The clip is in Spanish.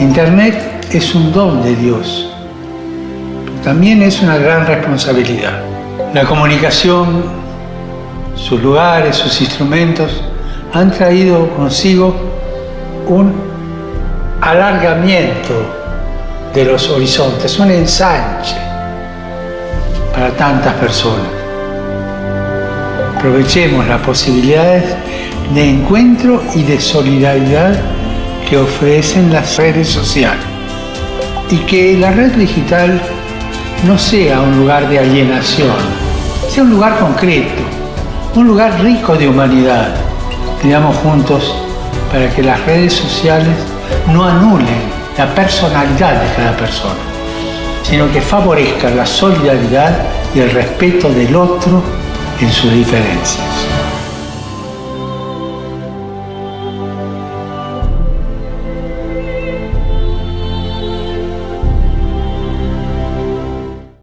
Internet es un don de Dios, también es una gran responsabilidad. La comunicación, sus lugares, sus instrumentos han traído consigo un alargamiento de los horizontes, un ensanche para tantas personas. Aprovechemos las posibilidades de encuentro y de solidaridad que ofrecen las redes sociales y que la red digital no sea un lugar de alienación, sea un lugar concreto, un lugar rico de humanidad. Digamos juntos para que las redes sociales no anulen la personalidad de cada persona, sino que favorezcan la solidaridad y el respeto del otro en sus diferencias.